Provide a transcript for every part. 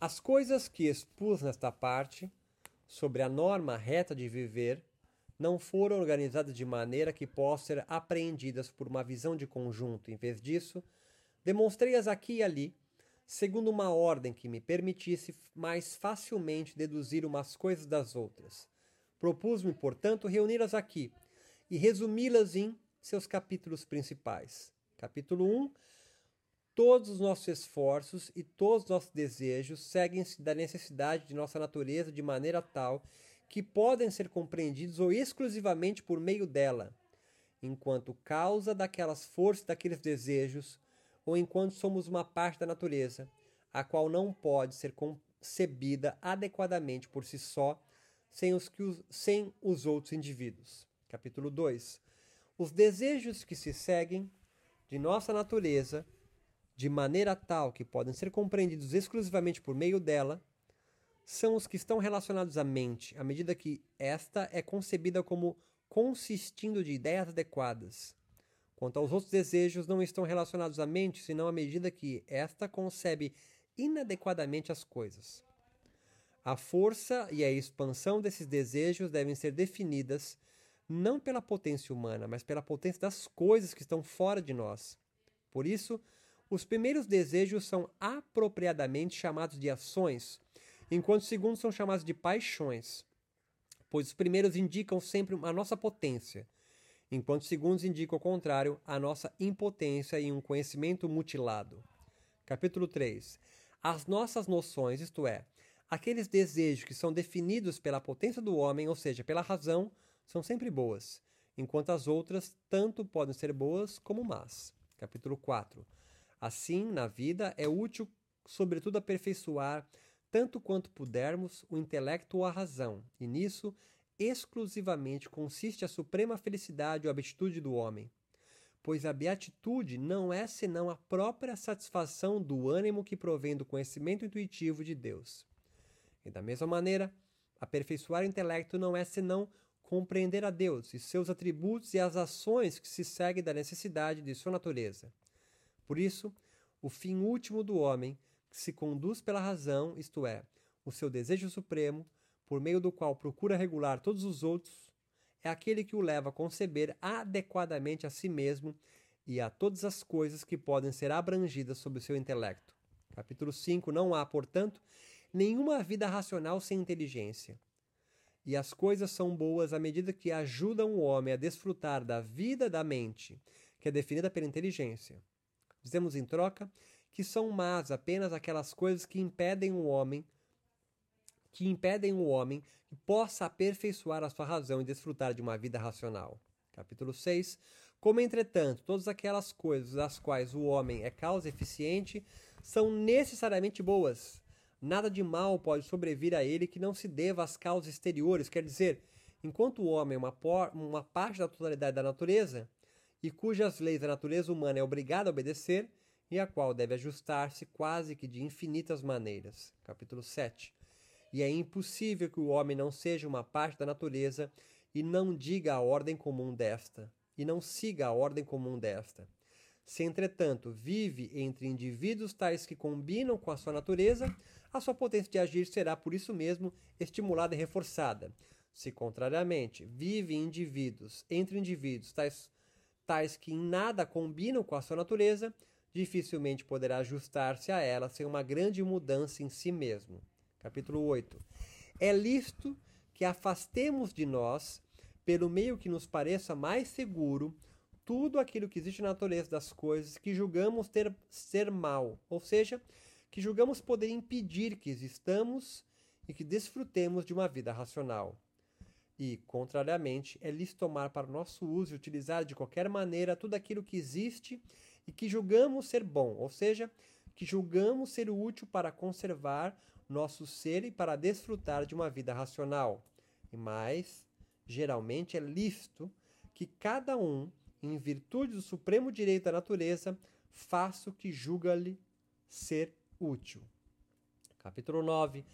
As coisas que expus nesta parte sobre a norma reta de viver não foram organizadas de maneira que possam ser apreendidas por uma visão de conjunto. Em vez disso, demonstrei-as aqui e ali, segundo uma ordem que me permitisse mais facilmente deduzir umas coisas das outras. Propus-me, portanto, reuni-las aqui e resumi-las em seus capítulos principais. Capítulo 1 Todos os nossos esforços e todos os nossos desejos seguem-se da necessidade de nossa natureza de maneira tal que podem ser compreendidos ou exclusivamente por meio dela, enquanto causa daquelas forças, daqueles desejos, ou enquanto somos uma parte da natureza, a qual não pode ser concebida adequadamente por si só, sem os, que os, sem os outros indivíduos. Capítulo 2. Os desejos que se seguem de nossa natureza de maneira tal que podem ser compreendidos exclusivamente por meio dela, são os que estão relacionados à mente, à medida que esta é concebida como consistindo de ideias adequadas. Quanto aos outros desejos, não estão relacionados à mente, senão à medida que esta concebe inadequadamente as coisas. A força e a expansão desses desejos devem ser definidas não pela potência humana, mas pela potência das coisas que estão fora de nós. Por isso, os primeiros desejos são apropriadamente chamados de ações, enquanto os segundos são chamados de paixões, pois os primeiros indicam sempre a nossa potência, enquanto os segundos indicam o contrário, a nossa impotência e um conhecimento mutilado. Capítulo 3. As nossas noções, isto é, aqueles desejos que são definidos pela potência do homem, ou seja, pela razão, são sempre boas, enquanto as outras tanto podem ser boas como más. Capítulo 4. Assim, na vida, é útil, sobretudo, aperfeiçoar, tanto quanto pudermos, o intelecto ou a razão, e nisso exclusivamente consiste a suprema felicidade ou beatitude do homem. Pois a beatitude não é senão a própria satisfação do ânimo que provém do conhecimento intuitivo de Deus. E da mesma maneira, aperfeiçoar o intelecto não é senão compreender a Deus e seus atributos e as ações que se seguem da necessidade de sua natureza. Por isso, o fim último do homem, que se conduz pela razão, isto é, o seu desejo supremo, por meio do qual procura regular todos os outros, é aquele que o leva a conceber adequadamente a si mesmo e a todas as coisas que podem ser abrangidas sob o seu intelecto. Capítulo 5 Não há, portanto, nenhuma vida racional sem inteligência. E as coisas são boas à medida que ajudam o homem a desfrutar da vida da mente, que é definida pela inteligência. Dizemos em troca que são más apenas aquelas coisas que impedem o homem que impedem o homem que possa aperfeiçoar a sua razão e desfrutar de uma vida racional. Capítulo 6. Como, entretanto, todas aquelas coisas das quais o homem é causa eficiente são necessariamente boas. Nada de mal pode sobrevir a ele que não se deva às causas exteriores, quer dizer, enquanto o homem é uma, uma parte da totalidade da natureza, e cujas leis a natureza humana é obrigada a obedecer e a qual deve ajustar-se quase que de infinitas maneiras. Capítulo 7. E é impossível que o homem não seja uma parte da natureza e não diga a ordem comum desta, e não siga a ordem comum desta. Se, entretanto, vive entre indivíduos tais que combinam com a sua natureza, a sua potência de agir será, por isso mesmo, estimulada e reforçada. Se, contrariamente, vive indivíduos, entre indivíduos tais tais que em nada combinam com a sua natureza, dificilmente poderá ajustar-se a ela sem uma grande mudança em si mesmo. Capítulo 8. É lícito que afastemos de nós, pelo meio que nos pareça mais seguro, tudo aquilo que existe na natureza das coisas que julgamos ter ser mal, ou seja, que julgamos poder impedir que existamos e que desfrutemos de uma vida racional. E, contrariamente, é lhes tomar para nosso uso e utilizar de qualquer maneira tudo aquilo que existe e que julgamos ser bom, ou seja, que julgamos ser útil para conservar nosso ser e para desfrutar de uma vida racional. E mais, geralmente é lícito que cada um, em virtude do supremo direito da natureza, faça o que julga-lhe ser útil. Capítulo 9.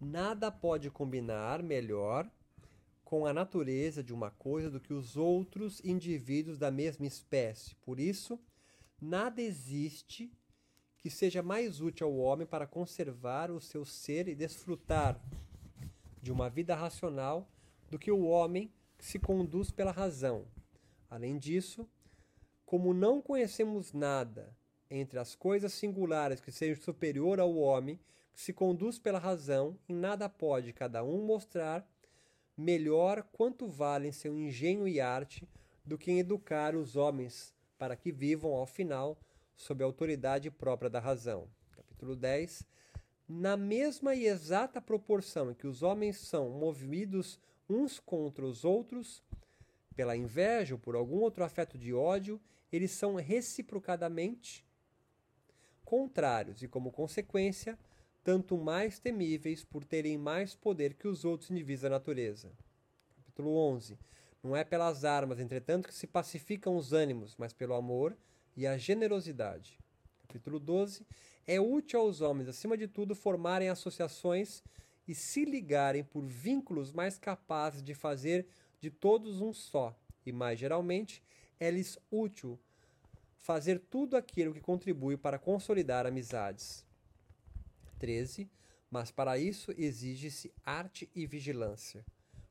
Nada pode combinar melhor com a natureza de uma coisa do que os outros indivíduos da mesma espécie. Por isso, nada existe que seja mais útil ao homem para conservar o seu ser e desfrutar de uma vida racional do que o homem que se conduz pela razão. Além disso, como não conhecemos nada entre as coisas singulares que seja superior ao homem que se conduz pela razão, em nada pode cada um mostrar melhor quanto valem seu engenho e arte do que em educar os homens para que vivam ao final sob a autoridade própria da razão. Capítulo 10. Na mesma e exata proporção em que os homens são movidos uns contra os outros, pela inveja ou por algum outro afeto de ódio, eles são reciprocadamente contrários e, como consequência, tanto mais temíveis por terem mais poder que os outros indivíduos da natureza. Capítulo 11. Não é pelas armas, entretanto, que se pacificam os ânimos, mas pelo amor e a generosidade. Capítulo 12. É útil aos homens, acima de tudo, formarem associações e se ligarem por vínculos mais capazes de fazer de todos um só, e mais geralmente, é-lhes útil fazer tudo aquilo que contribui para consolidar amizades. 13. Mas para isso exige-se arte e vigilância.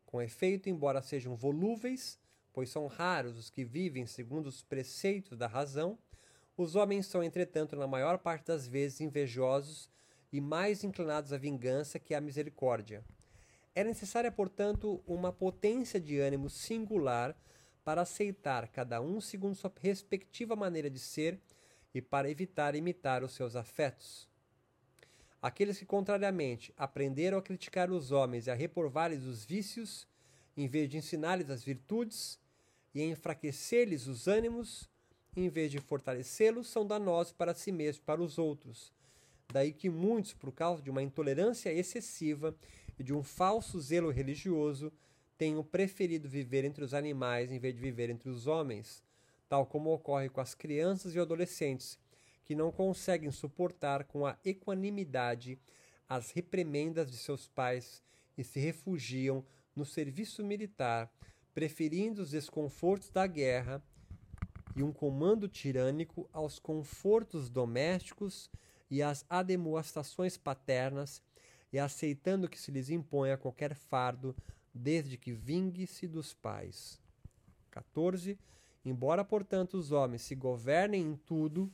Com efeito, embora sejam volúveis, pois são raros os que vivem segundo os preceitos da razão, os homens são, entretanto, na maior parte das vezes invejosos e mais inclinados à vingança que à misericórdia. É necessária, portanto, uma potência de ânimo singular para aceitar cada um segundo sua respectiva maneira de ser e para evitar imitar os seus afetos. Aqueles que, contrariamente, aprenderam a criticar os homens e a reprovar-lhes os vícios, em vez de ensinar-lhes as virtudes e enfraquecer-lhes os ânimos, em vez de fortalecê-los, são danosos para si mesmos e para os outros. Daí que muitos, por causa de uma intolerância excessiva e de um falso zelo religioso, tenham preferido viver entre os animais em vez de viver entre os homens, tal como ocorre com as crianças e adolescentes, que não conseguem suportar com a equanimidade as reprimendas de seus pais e se refugiam no serviço militar, preferindo os desconfortos da guerra e um comando tirânico aos confortos domésticos e às ademoastações paternas, e aceitando que se lhes imponha qualquer fardo, desde que vingue-se dos pais. 14. Embora, portanto, os homens se governem em tudo,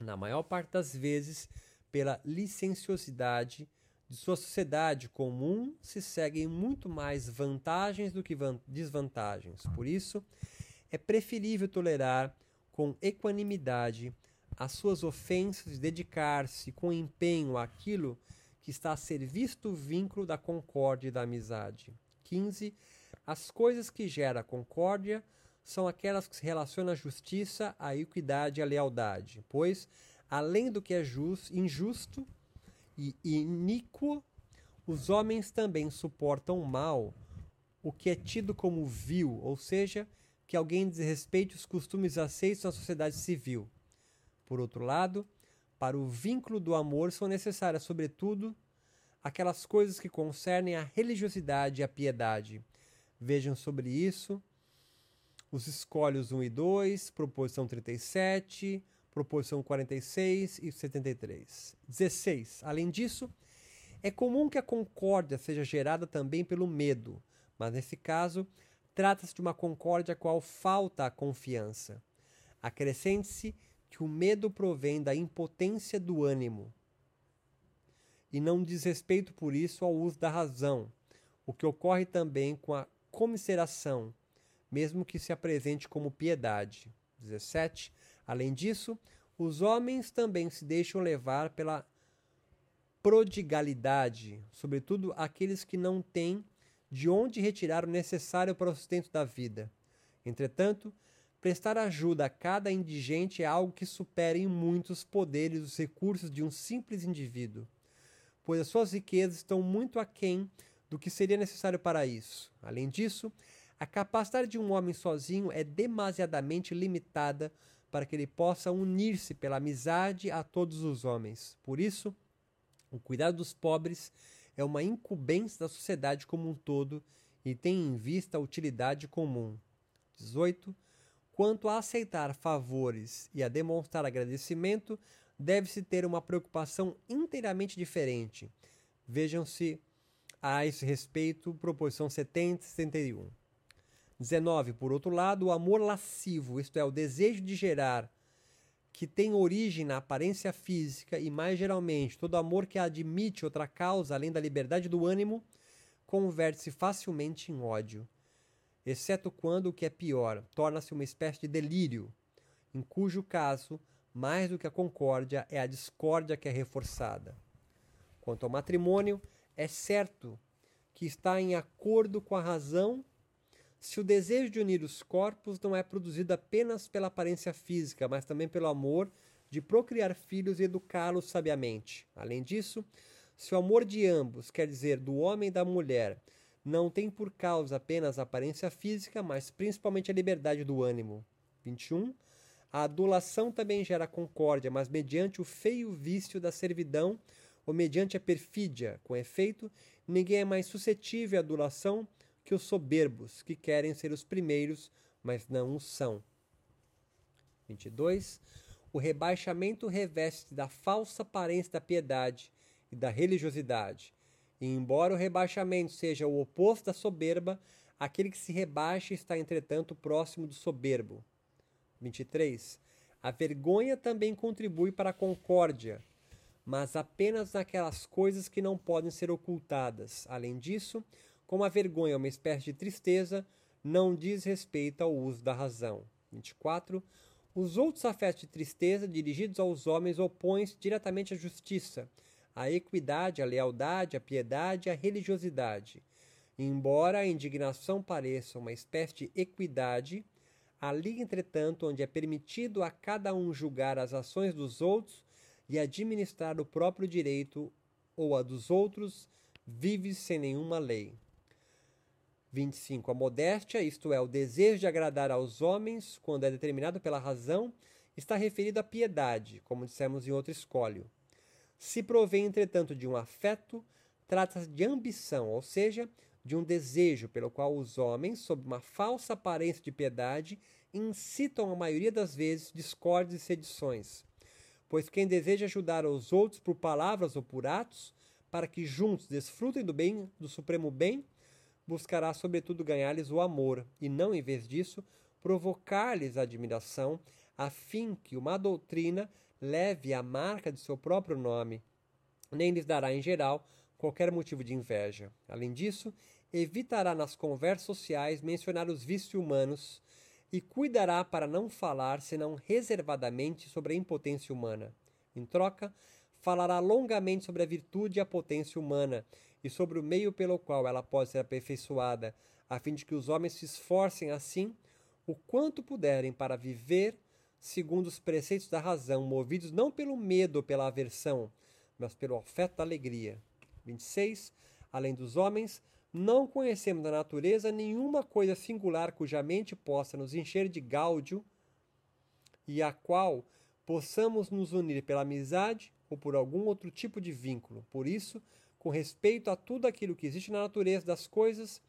na maior parte das vezes, pela licenciosidade de sua sociedade comum, se seguem muito mais vantagens do que desvantagens. Por isso, é preferível tolerar com equanimidade as suas ofensas e dedicar-se com empenho àquilo que está a serviço do vínculo da concórdia e da amizade. 15. As coisas que geram concórdia são aquelas que se relacionam à justiça, à equidade e à lealdade, pois, além do que é justo, injusto e iníquo, os homens também suportam mal o que é tido como vil, ou seja, que alguém desrespeite os costumes aceitos na sociedade civil. Por outro lado, para o vínculo do amor são necessárias, sobretudo, aquelas coisas que concernem a religiosidade e a piedade. Vejam sobre isso os escolhos 1 e 2, proposição 37, proposição 46 e 73. 16. Além disso, é comum que a concórdia seja gerada também pelo medo, mas nesse caso, trata-se de uma concórdia a qual falta a confiança. Acrescente-se que o medo provém da impotência do ânimo, e não diz respeito por isso ao uso da razão, o que ocorre também com a comiseração, mesmo que se apresente como piedade. 17. Além disso, os homens também se deixam levar pela prodigalidade, sobretudo aqueles que não têm de onde retirar o necessário para o sustento da vida. Entretanto, prestar ajuda a cada indigente é algo que supera em muitos poderes os recursos de um simples indivíduo pois as suas riquezas estão muito aquém do que seria necessário para isso. Além disso, a capacidade de um homem sozinho é demasiadamente limitada para que ele possa unir-se pela amizade a todos os homens. Por isso, o cuidado dos pobres é uma incumbência da sociedade como um todo e tem em vista a utilidade comum. 18. Quanto a aceitar favores e a demonstrar agradecimento, deve-se ter uma preocupação inteiramente diferente. Vejam-se a esse respeito proposição 70 e 71. 19. Por outro lado, o amor lascivo, isto é, o desejo de gerar, que tem origem na aparência física e, mais geralmente, todo amor que admite outra causa além da liberdade do ânimo, converte-se facilmente em ódio, exceto quando o que é pior torna-se uma espécie de delírio, em cujo caso, mais do que a concórdia, é a discórdia que é reforçada. Quanto ao matrimônio, é certo que está em acordo com a razão se o desejo de unir os corpos não é produzido apenas pela aparência física, mas também pelo amor de procriar filhos e educá-los sabiamente. Além disso, se o amor de ambos, quer dizer, do homem e da mulher, não tem por causa apenas a aparência física, mas principalmente a liberdade do ânimo. 21. A adulação também gera concórdia, mas mediante o feio vício da servidão ou mediante a perfídia. Com efeito, ninguém é mais suscetível à adulação que os soberbos, que querem ser os primeiros, mas não o são. 22. O rebaixamento reveste da falsa aparência da piedade e da religiosidade. E embora o rebaixamento seja o oposto da soberba, aquele que se rebaixa está, entretanto, próximo do soberbo. 23. A vergonha também contribui para a concórdia, mas apenas naquelas coisas que não podem ser ocultadas. Além disso, como a vergonha é uma espécie de tristeza, não diz respeito ao uso da razão. 24. Os outros afetos de tristeza dirigidos aos homens opõem-se diretamente à justiça, à equidade, à lealdade, à piedade e à religiosidade. Embora a indignação pareça uma espécie de equidade, ali, entretanto, onde é permitido a cada um julgar as ações dos outros e administrar o próprio direito ou a dos outros, vive sem nenhuma lei. 25. A modéstia, isto é, o desejo de agradar aos homens, quando é determinado pela razão, está referido à piedade, como dissemos em outro escólio. Se provém, entretanto, de um afeto, trata-se de ambição, ou seja, de um desejo pelo qual os homens, sob uma falsa aparência de piedade, incitam a maioria das vezes discórdias e sedições. Pois quem deseja ajudar os outros por palavras ou por atos, para que juntos desfrutem do bem, do supremo bem, buscará sobretudo ganhar-lhes o amor, e não, em vez disso, provocar-lhes admiração, a fim que uma doutrina leve a marca de seu próprio nome, nem lhes dará, em geral, qualquer motivo de inveja. Além disso, evitará nas conversas sociais mencionar os vícios humanos e cuidará para não falar senão reservadamente sobre a impotência humana. Em troca, falará longamente sobre a virtude e a potência humana e sobre o meio pelo qual ela pode ser aperfeiçoada, a fim de que os homens se esforcem assim o quanto puderem para viver segundo os preceitos da razão, movidos não pelo medo ou pela aversão, mas pelo afeto da alegria. 26. Além dos homens, não conhecemos da natureza nenhuma coisa singular cuja mente possa nos encher de gáudio e a qual possamos nos unir pela amizade ou por algum outro tipo de vínculo. Por isso, com respeito a tudo aquilo que existe na natureza das coisas,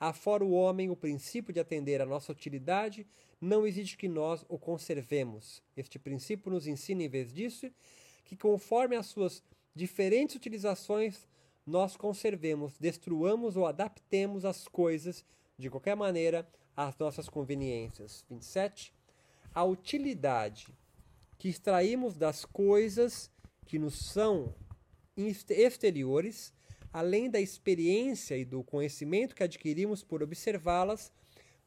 afora o homem o princípio de atender à nossa utilidade, não existe que nós o conservemos. Este princípio nos ensina, em vez disso, que conforme as suas diferentes utilizações, nós conservemos, destruamos ou adaptemos as coisas, de qualquer maneira, às nossas conveniências. 27. A utilidade que extraímos das coisas que nos são exteriores, além da experiência e do conhecimento que adquirimos por observá-las,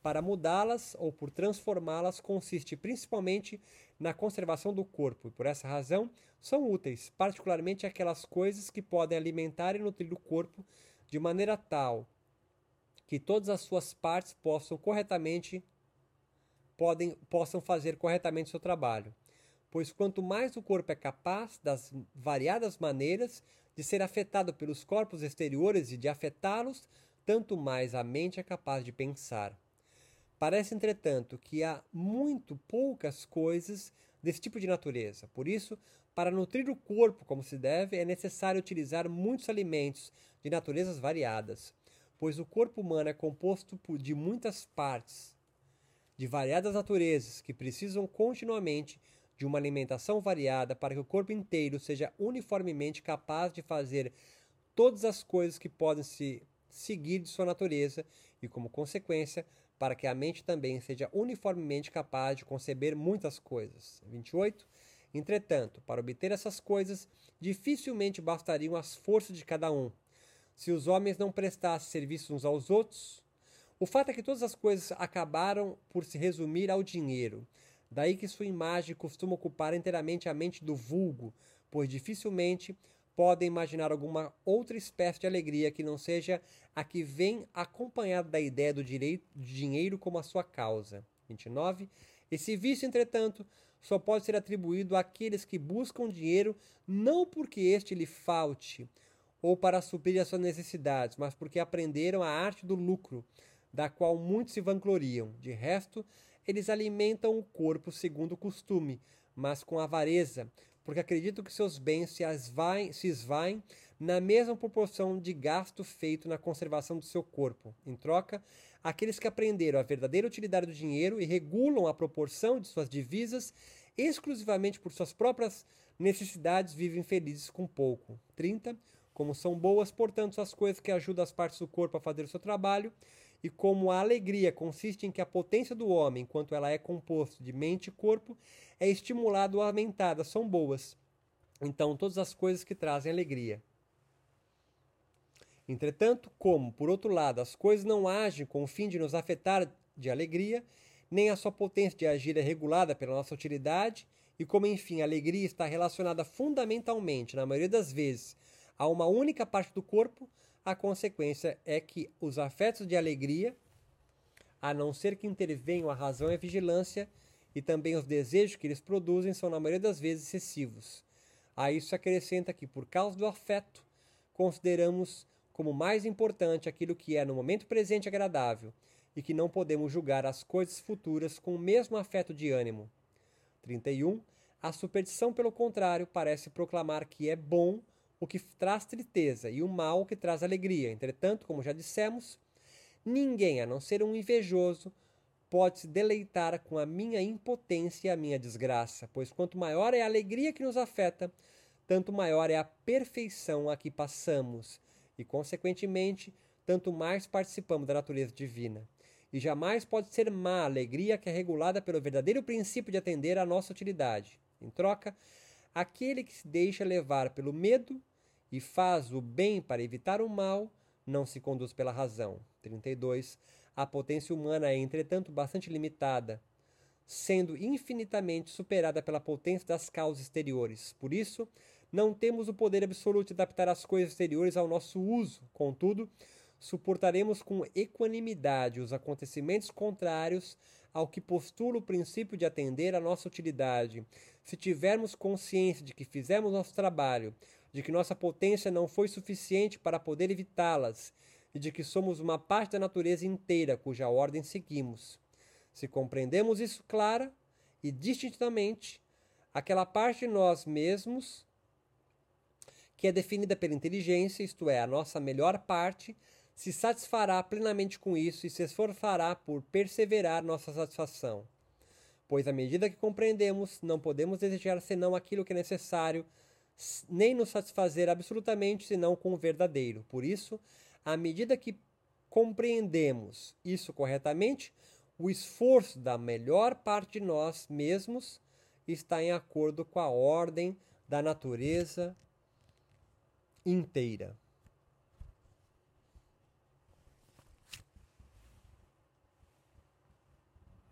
para mudá-las ou por transformá-las consiste principalmente na conservação do corpo, e por essa razão são úteis, particularmente aquelas coisas que podem alimentar e nutrir o corpo de maneira tal que todas as suas partes possam corretamente podem, possam fazer corretamente seu trabalho. Pois quanto mais o corpo é capaz das variadas maneiras de ser afetado pelos corpos exteriores e de afetá-los, tanto mais a mente é capaz de pensar. Parece, entretanto, que há muito poucas coisas desse tipo de natureza. Por isso, para nutrir o corpo como se deve, é necessário utilizar muitos alimentos de naturezas variadas, pois o corpo humano é composto de muitas partes de variadas naturezas que precisam continuamente de uma alimentação variada para que o corpo inteiro seja uniformemente capaz de fazer todas as coisas que podem se seguir de sua natureza e, como consequência, para que a mente também seja uniformemente capaz de conceber muitas coisas. 28. Entretanto, para obter essas coisas, dificilmente bastariam as forças de cada um. Se os homens não prestassem serviço uns aos outros, o fato é que todas as coisas acabaram por se resumir ao dinheiro. Daí que sua imagem costuma ocupar inteiramente a mente do vulgo, pois dificilmente podem imaginar alguma outra espécie de alegria que não seja a que vem acompanhada da ideia do direito de dinheiro como a sua causa. 29. Esse vício, entretanto, só pode ser atribuído àqueles que buscam dinheiro não porque este lhe falte ou para suprir as suas necessidades, mas porque aprenderam a arte do lucro, da qual muitos se vangloriam. De resto, eles alimentam o corpo segundo o costume, mas com avareza, porque acreditam que seus bens se, esvaem, se esvaem na mesma proporção de gasto feito na conservação do seu corpo. Em troca, aqueles que aprenderam a verdadeira utilidade do dinheiro e regulam a proporção de suas divisas exclusivamente por suas próprias necessidades vivem felizes com pouco. 30. Como são boas, portanto, as coisas que ajudam as partes do corpo a fazer o seu trabalho, e como a alegria consiste em que a potência do homem, enquanto ela é composta de mente e corpo, é estimulada ou aumentada, são boas. Então, todas as coisas que trazem alegria. Entretanto, como, por outro lado, as coisas não agem com o fim de nos afetar de alegria, nem a sua potência de agir é regulada pela nossa utilidade, e como, enfim, a alegria está relacionada fundamentalmente, na maioria das vezes, a uma única parte do corpo, a consequência é que os afetos de alegria, a não ser que intervenham a razão e a vigilância, e também os desejos que eles produzem, são na maioria das vezes excessivos. A isso se acrescenta que, por causa do afeto, consideramos como mais importante aquilo que é no momento presente agradável e que não podemos julgar as coisas futuras com o mesmo afeto de ânimo. 31. A superstição, pelo contrário, parece proclamar que é bom o que traz tristeza e o mal o que traz alegria. Entretanto, como já dissemos, ninguém, a não ser um invejoso, pode se deleitar com a minha impotência e a minha desgraça, pois quanto maior é a alegria que nos afeta, tanto maior é a perfeição a que passamos, e, consequentemente, tanto mais participamos da natureza divina. E jamais pode ser má a alegria que é regulada pelo verdadeiro princípio de atender à nossa utilidade. Em troca, aquele que se deixa levar pelo medo e faz o bem para evitar o mal, não se conduz pela razão. 32. A potência humana é, entretanto, bastante limitada, sendo infinitamente superada pela potência das causas exteriores. Por isso, não temos o poder absoluto de adaptar as coisas exteriores ao nosso uso. Contudo, suportaremos com equanimidade os acontecimentos contrários ao que postula o princípio de atender à nossa utilidade. Se tivermos consciência de que fizemos nosso trabalho de que nossa potência não foi suficiente para poder evitá-las e de que somos uma parte da natureza inteira cuja ordem seguimos. Se compreendemos isso clara e distintamente, aquela parte de nós mesmos que é definida pela inteligência, isto é, a nossa melhor parte, se satisfará plenamente com isso e se esforçará por perseverar nossa satisfação. Pois à medida que compreendemos, não podemos desejar senão aquilo que é necessário nem nos satisfazer absolutamente, senão com o verdadeiro. Por isso, à medida que compreendemos isso corretamente, o esforço da melhor parte de nós mesmos está em acordo com a ordem da natureza inteira.